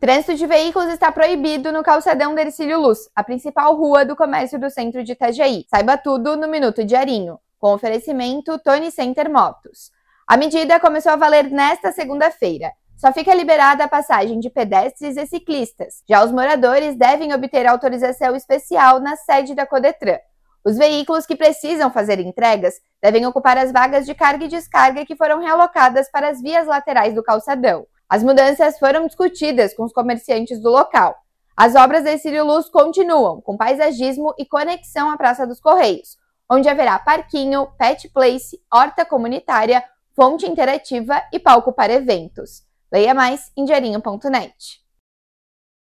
Trânsito de veículos está proibido no calçadão da Ercílio Luz, a principal rua do comércio do centro de Itajaí. Saiba tudo no Minuto Diarinho, com oferecimento Tony Center Motos. A medida começou a valer nesta segunda-feira. Só fica liberada a passagem de pedestres e ciclistas. Já os moradores devem obter autorização especial na sede da Codetran. Os veículos que precisam fazer entregas devem ocupar as vagas de carga e descarga que foram realocadas para as vias laterais do calçadão. As mudanças foram discutidas com os comerciantes do local. As obras da Círio Luz continuam, com paisagismo e conexão à Praça dos Correios, onde haverá parquinho, pet place, horta comunitária, fonte interativa e palco para eventos. Leia mais em diarinho.net.